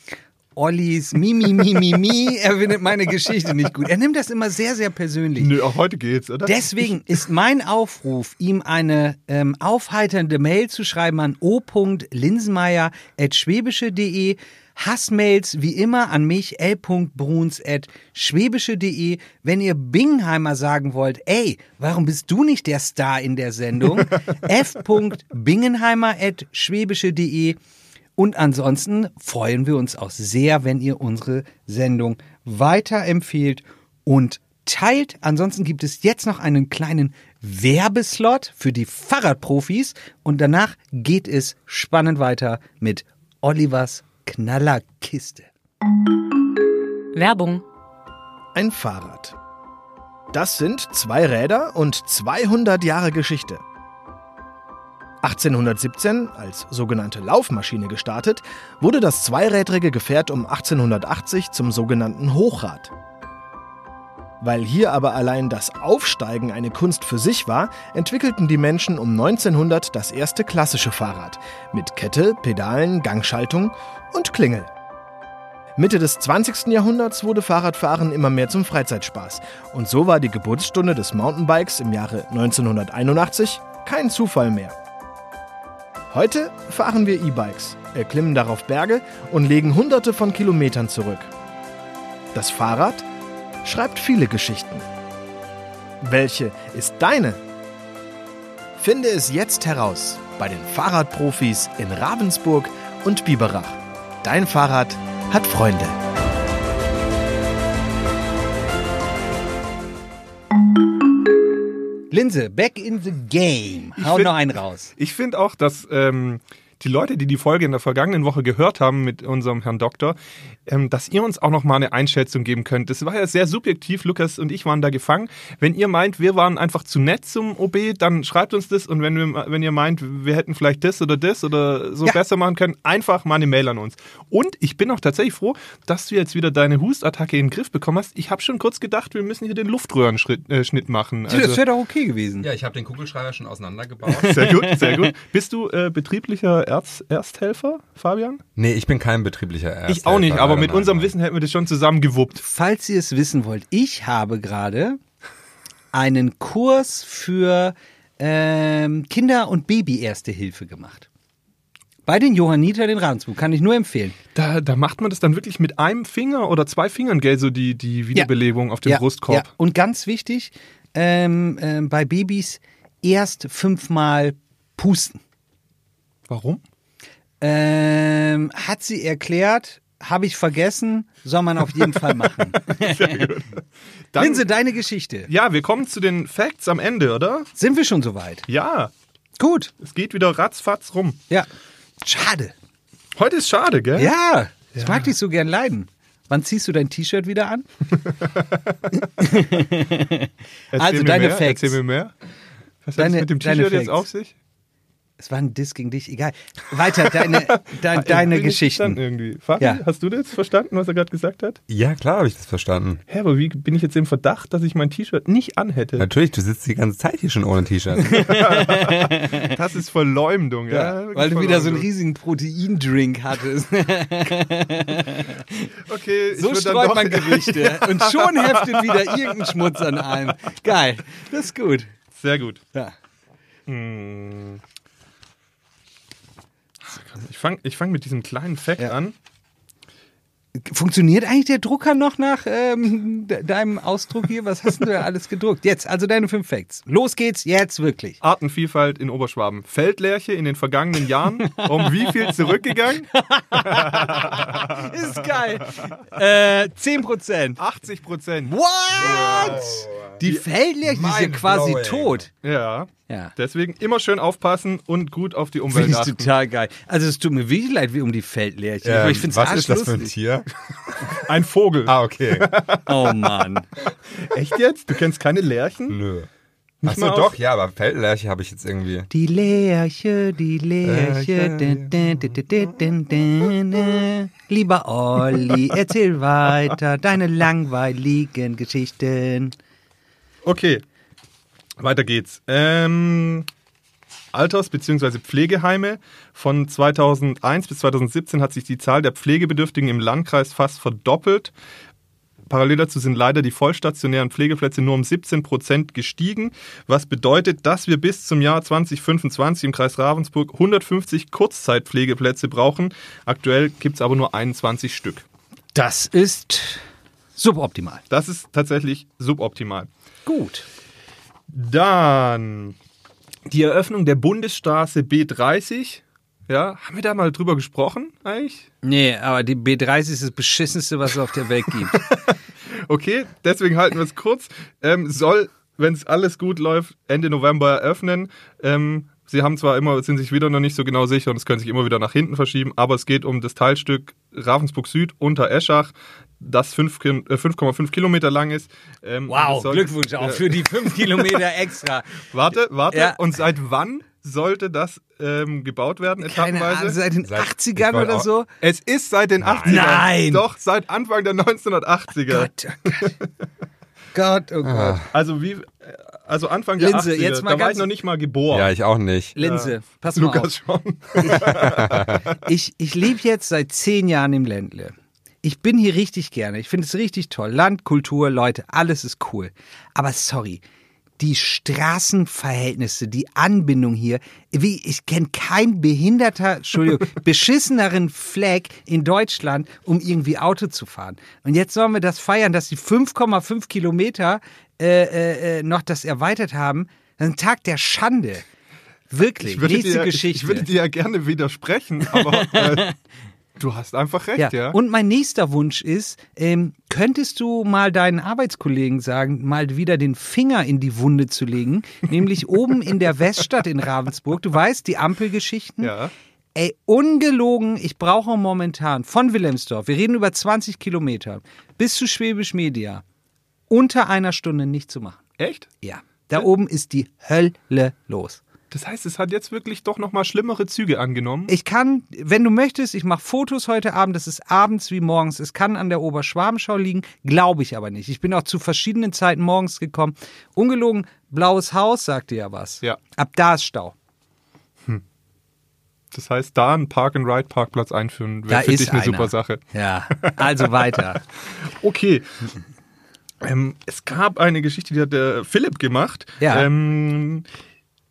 Ollis Mimi, Mimi, Mimi. Er findet meine Geschichte nicht gut. Er nimmt das immer sehr, sehr persönlich. Nö, auch heute geht's, oder? Deswegen ist mein Aufruf, ihm eine ähm, aufheiternde Mail zu schreiben an o.linsmeier.schwäbische.de. Hassmails wie immer an mich l.bruns.schwäbische.de. Wenn ihr Bingheimer sagen wollt, ey, warum bist du nicht der Star in der Sendung? (laughs) f.bingenheimer.schwäbische.de. Und ansonsten freuen wir uns auch sehr, wenn ihr unsere Sendung weiterempfehlt und teilt. Ansonsten gibt es jetzt noch einen kleinen Werbeslot für die Fahrradprofis und danach geht es spannend weiter mit Olivers Knallerkiste. Werbung. Ein Fahrrad. Das sind zwei Räder und 200 Jahre Geschichte. 1817, als sogenannte Laufmaschine gestartet, wurde das zweirädrige Gefährt um 1880 zum sogenannten Hochrad. Weil hier aber allein das Aufsteigen eine Kunst für sich war, entwickelten die Menschen um 1900 das erste klassische Fahrrad mit Kette, Pedalen, Gangschaltung und Klingel. Mitte des 20. Jahrhunderts wurde Fahrradfahren immer mehr zum Freizeitspaß und so war die Geburtsstunde des Mountainbikes im Jahre 1981 kein Zufall mehr. Heute fahren wir E-Bikes, erklimmen darauf Berge und legen hunderte von Kilometern zurück. Das Fahrrad schreibt viele Geschichten. Welche ist deine? Finde es jetzt heraus bei den Fahrradprofis in Ravensburg und Biberach. Dein Fahrrad hat Freunde. Linse, back in the game. Hau noch einen raus. Ich finde auch, dass ähm, die Leute, die die Folge in der vergangenen Woche gehört haben mit unserem Herrn Doktor, ähm, dass ihr uns auch noch mal eine Einschätzung geben könnt. Das war ja sehr subjektiv. Lukas und ich waren da gefangen. Wenn ihr meint, wir waren einfach zu nett zum OB, dann schreibt uns das. Und wenn, wir, wenn ihr meint, wir hätten vielleicht das oder das oder so Ja. besser machen können, einfach mal eine Mail an uns. Und ich bin auch tatsächlich froh, dass du jetzt wieder deine Hustattacke in den Griff bekommen hast. Ich habe schon kurz gedacht, wir müssen hier den Luftröhrenschnitt äh, machen. das wäre doch okay gewesen. Ja, ich habe den Kugelschreiber schon auseinandergebaut. (laughs) Sehr gut, sehr gut. Bist du äh, betrieblicher Erz Ersthelfer, Fabian? nee, ich bin kein betrieblicher Ersthelfer. ich auch nicht, aber mit nein, unserem nein. Wissen hätten wir das schon zusammen gewuppt. Falls ihr es wissen wollt, ich habe gerade einen Kurs für ähm, Kinder- und Baby-Erste Hilfe gemacht. Bei den Johanniter in Ravensburg, kann ich nur empfehlen. Da, da macht man das dann wirklich mit einem Finger oder zwei Fingern, gell, so die, die Wiederbelebung auf dem ja, Brustkorb. Ja. Und ganz wichtig, ähm, ähm, bei Babys erst fünfmal pusten. Warum? Ähm, hat sie erklärt, habe ich vergessen, soll man auf jeden Fall machen. (laughs) Dann, Linse, deine Geschichte. ja, wir kommen zu den Facts am Ende, oder? Sind wir schon soweit? Ja, Gut. es geht wieder ratzfatz rum. Ja. Schade. Heute ist schade, gell? Ja, ich mag dich so gern leiden. Wann ziehst du dein T-Shirt wieder an? (laughs) (laughs) Also deine mehr, Facts. Erzähl mir mehr. Was hat es mit dem T-Shirt jetzt auf sich? Es war ein Diss gegen dich, egal. Weiter, deine, (laughs) de, deine ich verstanden Geschichten. Irgendwie. Fabi, Ja. hast du das verstanden, was er gerade gesagt hat? Ja, klar habe ich das verstanden. Hä, aber wie bin ich jetzt im Verdacht, dass ich mein T-Shirt nicht anhätte? Natürlich, du sitzt die ganze Zeit hier schon ohne T-Shirt. (laughs) Das ist Verleumdung, ja. Ja, weil du wieder so einen riesigen Proteindrink hattest. (laughs) Okay, ich So streut doch- man Gerüchte. Und schon heftet wieder irgendein Schmutz an einem. Geil, das ist gut. Sehr gut. Ja. Hm. Ich fange ich fang mit diesem kleinen Fact Ja. an. Funktioniert eigentlich der Drucker noch nach ähm, de deinem Ausdruck hier? Was hast du da alles gedruckt? Jetzt, also deine fünf Facts. Los geht's, jetzt wirklich. Artenvielfalt in Oberschwaben. Feldlerche in den vergangenen Jahren um wie viel zurückgegangen? (laughs) Ist geil. Äh, 10 Prozent. 80 Prozent. What? Die Feldlerche die ist ja quasi Mindblowing. tot. Ja. Ja. Deswegen immer schön aufpassen und gut auf die Umwelt Finde ich achten. total geil. Also es tut mir wirklich leid wie um die Feldlerche. Ähm, ich finde es was ist das für ein. Tier? (laughs) Ein Vogel. Ah, okay. Oh Mann. Echt jetzt? Du kennst keine Lerchen? Nö. Achso, doch, ja, aber Feldlerche habe ich jetzt irgendwie. Die Lerche, die Lerche. Lieber Olli, erzähl weiter deine langweiligen Geschichten. Okay. Weiter geht's. Ähm, Alters- bzw. Pflegeheime. Von 2001 bis 2017 hat sich die Zahl der Pflegebedürftigen im Landkreis fast verdoppelt. Parallel dazu sind leider die vollstationären Pflegeplätze nur um 17 Prozent gestiegen, was bedeutet, dass wir bis zum Jahr 2025 im Kreis Ravensburg 150 Kurzzeitpflegeplätze brauchen. Aktuell gibt es aber nur 21 Stück. Das ist suboptimal. Das ist tatsächlich suboptimal. Gut. Dann die Eröffnung der Bundesstraße B30. Ja, haben wir da mal drüber gesprochen eigentlich? Nee, aber die B30 ist das beschissenste, was es auf der Welt gibt. (laughs) Okay, deswegen halten wir es kurz. Ähm, soll, wenn es alles gut läuft, Ende November eröffnen. Ähm, sie haben zwar immer, sind sich wieder noch nicht so genau sicher und es können sich immer wieder nach hinten verschieben, aber es geht um das Teilstück Ravensburg Süd unter Eschach, das fünf Kim- äh, 5,5 Kilometer lang ist. Ähm, Wow, soll- Glückwunsch auch Ja. für die fünf (laughs) Kilometer extra. Warte, warte. Ja. Und seit wann sollte das ähm, gebaut werden, Keine etappenweise? Ahnung, seit den Seit- 80ern ich wollte oder so? Es ist seit den 80ern. Nein. Doch, seit Anfang der 1980er. Gott, oh Gott. Gott, oh Gott. Also wie, äh, also Anfang der Linse, 80er. jetzt mal da war ich noch nicht mal geboren. Ja, ich auch nicht. Linse, pass mal auf. Lukas schon. (laughs) Ich, ich lebe jetzt seit zehn Jahren im Ländle. Ich bin hier richtig gerne. Ich finde es richtig toll. Land, Kultur, Leute, alles ist cool. Aber sorry, die Straßenverhältnisse, die Anbindung hier, wie ich kenne kein behinderter, Entschuldigung, (laughs) beschisseneren Fleck in Deutschland, um irgendwie Auto zu fahren. Und jetzt sollen wir das feiern, dass die 5,5 Kilometer äh, äh, äh, noch das erweitert haben. Das ist ein Tag der Schande. Wirklich. Ich würde, Nächste dir, Geschichte. ich würde dir ja gerne widersprechen, aber äh, (laughs) du hast einfach recht, ja. Und mein nächster Wunsch ist, ähm, könntest du mal deinen Arbeitskollegen sagen, mal wieder den Finger in die Wunde zu legen, (laughs) nämlich oben in der Weststadt in Ravensburg. Du weißt, die Ampelgeschichten. ja. Ey, ungelogen, ich brauche momentan von Wilhelmsdorf, wir reden über 20 Kilometer, bis zu Schwäbisch Media, unter einer Stunde nicht zu machen. Echt? Ja, da oben ist die Hölle los. Das heißt, es hat jetzt wirklich doch nochmal schlimmere Züge angenommen. Ich kann, wenn du möchtest, ich mache Fotos heute Abend, das ist abends wie morgens. Es kann an der Oberschwabenschau liegen, glaube ich aber nicht. Ich bin auch zu verschiedenen Zeiten morgens gekommen. Ungelogen, blaues Haus, sagt dir ja was. Ja. Ab da ist Stau. Das heißt, da einen Park-and-Ride-Parkplatz einführen, wäre für dich eine einer. super Sache. Ja, also weiter. (laughs) Okay. Ähm, es gab eine Geschichte, die hat der Philipp gemacht. Ja. Ähm,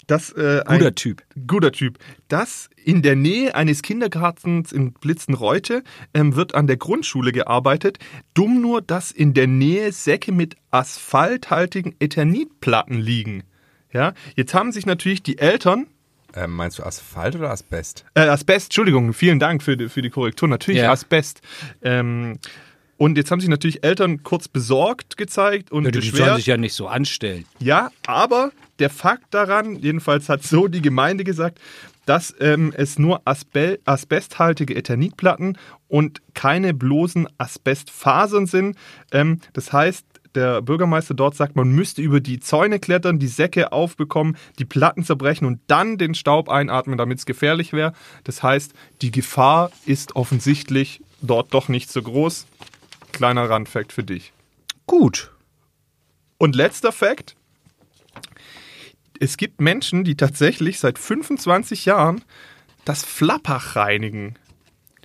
das, äh, ein Guter Typ. Guter Typ. Das in der Nähe eines Kindergartens in Blitzenreute ähm, wird an der Grundschule gearbeitet. Dumm nur, dass in der Nähe Säcke mit asphalthaltigen Eternitplatten liegen. Ja, jetzt haben sich natürlich die Eltern Ähm, meinst du Asphalt oder Asbest? äh, Asbest, Entschuldigung, vielen Dank für die, für die Korrektur. Natürlich Ja. Asbest. Ähm, und jetzt haben sich natürlich Eltern kurz besorgt gezeigt und Ja, die sollen beschwert. sich ja nicht so anstellen. Ja, aber der Fakt daran, jedenfalls hat so die Gemeinde gesagt, dass ähm, es nur Asbe asbesthaltige Eternitplatten und keine bloßen Asbestfasern sind. Ähm, das heißt, der Bürgermeister dort sagt, man müsste über die Zäune klettern, die Säcke aufbekommen, die Platten zerbrechen und dann den Staub einatmen, damit es gefährlich wäre. Das heißt, die Gefahr ist offensichtlich dort doch nicht so groß. Kleiner Randfact für dich. Gut. Und letzter Fakt. Es gibt Menschen, die tatsächlich seit 25 Jahren das Flappach reinigen.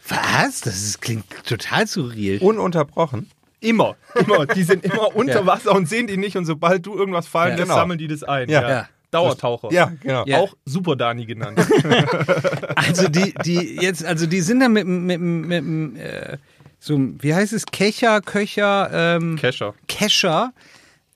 Was? Das ist, klingt total surreal. Ununterbrochen. Immer, immer. Die sind immer (laughs) unter Ja. Wasser und sehen die nicht. Und sobald du irgendwas fallen Ja, lässt, genau. sammeln die das ein. Ja. Ja. Dauertaucher. Ja, genau. Ja. Auch Super Dani genannt. (laughs) Also die, die jetzt, also die sind dann mit, mit, mit, mit äh, so, wie heißt es, Kecher, Köcher, ähm, Kescher. Kescher,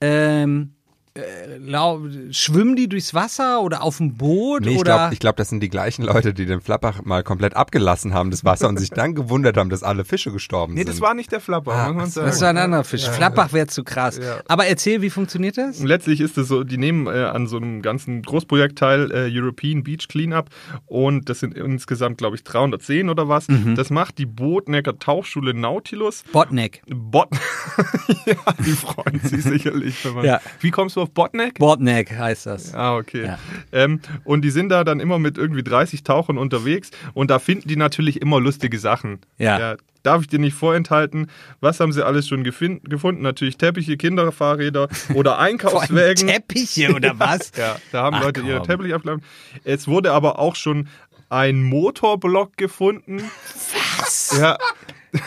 ähm, äh, schwimmen die durchs Wasser oder auf dem Boot Nee, ich glaube, glaub, das sind die gleichen Leute, die den Flappach mal komplett abgelassen haben, das Wasser, und sich dann gewundert haben, dass alle Fische gestorben Nee, sind. das war nicht der Flapper, Ah, so. sagen. das war ein anderer Fisch. Flappach wäre zu krass. Ja. Aber erzähl, wie funktioniert das? Und letztlich ist es so, die nehmen äh, an so einem ganzen Großprojekt teil, äh, European Beach Cleanup und das sind insgesamt, glaube ich, 310 oder was. Mhm. Das macht die Botnecker Tauchschule Nautilus. Botneck. Bot (laughs) ja, die freuen sich sicherlich. Wenn man Ja. Wie kommst du auf Botneck? Botneck heißt das. Ah, okay. Ja. Ähm, und die sind da dann immer mit irgendwie 30 Tauchern unterwegs und da finden die natürlich immer lustige Sachen. Ja. darf ich dir nicht vorenthalten. Was haben sie alles schon gefunden? Natürlich Teppiche, Kinderfahrräder oder (laughs) Einkaufswägen. Teppiche oder (laughs) was? Ja, da haben Ach, Leute ihre komm. Teppiche abgeladen. Es wurde aber auch schon ein Motorblock gefunden. Was? Ja. (laughs)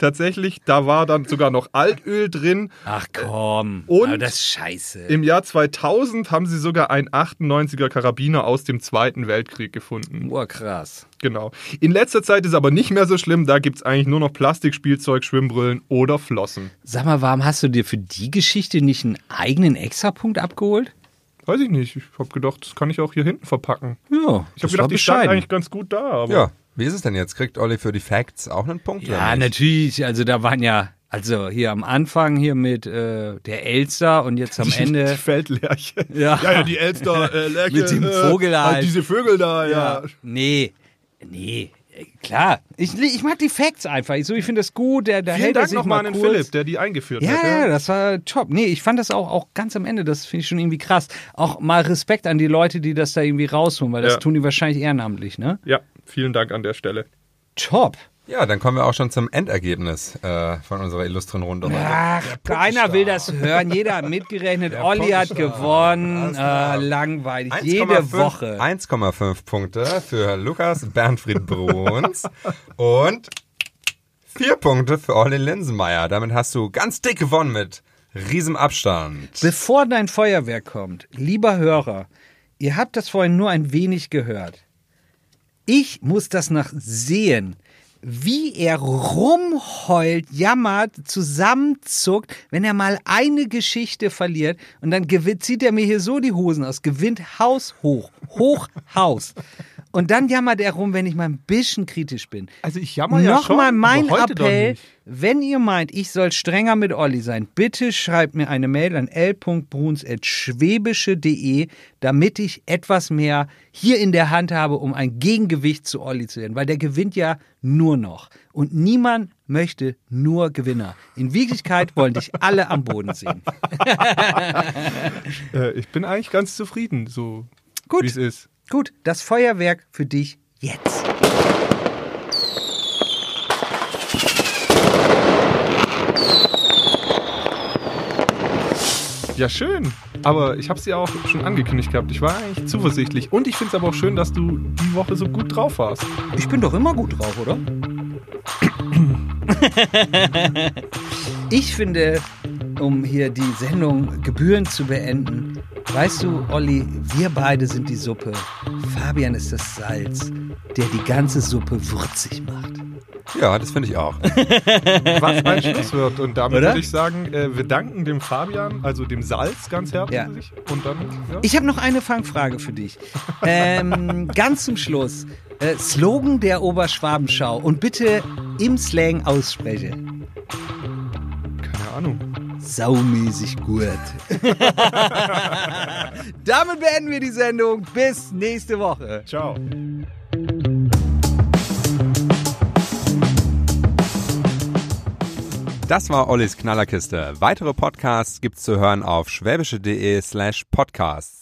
Tatsächlich, da war dann sogar noch Altöl drin. Ach komm. Und- Aber das ist scheiße. Im Jahr 2000 haben sie sogar einen 98er Karabiner aus dem Zweiten Weltkrieg gefunden. Oh, krass. Genau. In letzter Zeit ist aber nicht mehr so schlimm. Da gibt es eigentlich nur noch Plastikspielzeug, Schwimmbrillen oder Flossen. Sag mal, warum hast du dir für die Geschichte nicht einen eigenen Extrapunkt abgeholt? Weiß ich nicht. Ich habe gedacht, das kann ich auch hier hinten verpacken. Ja, Ich habe gedacht, die stand eigentlich ganz gut da. Aber Ja, wie ist es denn jetzt? Kriegt Olli für die Facts auch einen Punkt? Ja, natürlich. Also da waren ja, also hier am Anfang hier mit äh, der Elster und jetzt am Die Ende. (laughs) Feldlerche. Ja. ja, ja, die Elster äh, Lerche. Mit dem äh, Vogel halt. halt diese Vögel da, ja. Nee, nee. Äh, Klar, ich, ich mag die Facts einfach. Ich, so, ich finde das gut. Der, der Vielen hält Dank nochmal mal an den. Philipp, der die eingeführt Ja, hat. ja, das war top. Nee, ich fand das auch, auch ganz am Ende, das finde ich schon irgendwie krass. Auch mal Respekt an die Leute, die das da irgendwie rausholen, weil das Ja. tun die wahrscheinlich ehrenamtlich, ne? ja, vielen Dank an der Stelle. Top. Ja, dann kommen wir auch schon zum Endergebnis äh, von unserer illustren Runde. Ach, keiner will das hören. Jeder hat mitgerechnet. Olli hat gewonnen. Äh, langweilig. Jede 1,5 Woche. 1,5 Punkte für Lukas Bernfried Bruns und 4 Punkte für Olli Linsenmeier. Damit hast du ganz dick gewonnen mit riesem Abstand. Bevor dein Feuerwerk kommt, lieber Hörer, ihr habt das vorhin nur ein wenig gehört. Ich muss das nach sehen, wie er rumheult, jammert, zusammenzuckt, wenn er mal eine Geschichte verliert. Und dann gewinnt, zieht er mir hier so die Hosen aus, gewinnt Haus hoch, hoch Haus. Und dann jammert er rum, wenn ich mal ein bisschen kritisch bin. Also ich jammer ja Nochmal schon, mein aber heute doch Appell, wenn ihr meint, ich soll strenger mit Olli sein, bitte schreibt mir eine Mail an l.bruns.schwäbische.de, damit ich etwas mehr hier in der Hand habe, um ein Gegengewicht zu Olli zu werden, weil der gewinnt ja nur noch. Und niemand möchte nur Gewinner. In Wirklichkeit (laughs) wollen dich alle am Boden sehen. Äh, ich bin eigentlich ganz zufrieden, so Gut. wie es ist. Gut, das Feuerwerk für dich jetzt. Ja, schön. Aber ich habe es ja auch schon angekündigt gehabt. Ich war eigentlich zuversichtlich. Und ich finde es aber auch schön, dass du die Woche so gut drauf warst. Ich bin doch immer gut drauf, oder? (laughs) ich finde, um hier die Sendung gebührend zu beenden, weißt du, Olli, wir beide sind die Suppe. Fabian ist das Salz, der die ganze Suppe würzig macht. Ja, das finde ich auch. (laughs) Was ein Schlusswort. Und damit Oder? würde ich sagen, äh, wir danken dem Fabian, also dem Salz, ganz herzlich. Und dann, ja. Ich habe noch eine Fangfrage für dich. Ähm, (laughs) ganz zum Schluss. Äh, Slogan der Oberschwabenschau und bitte im Slang ausspreche. keine Ahnung. Saumäßig gut. (laughs) Damit beenden wir die Sendung. Bis nächste Woche. Ciao. Das war Ollis Knallerkiste. Weitere Podcasts gibt's zu hören auf schwäbische.de slash podcasts.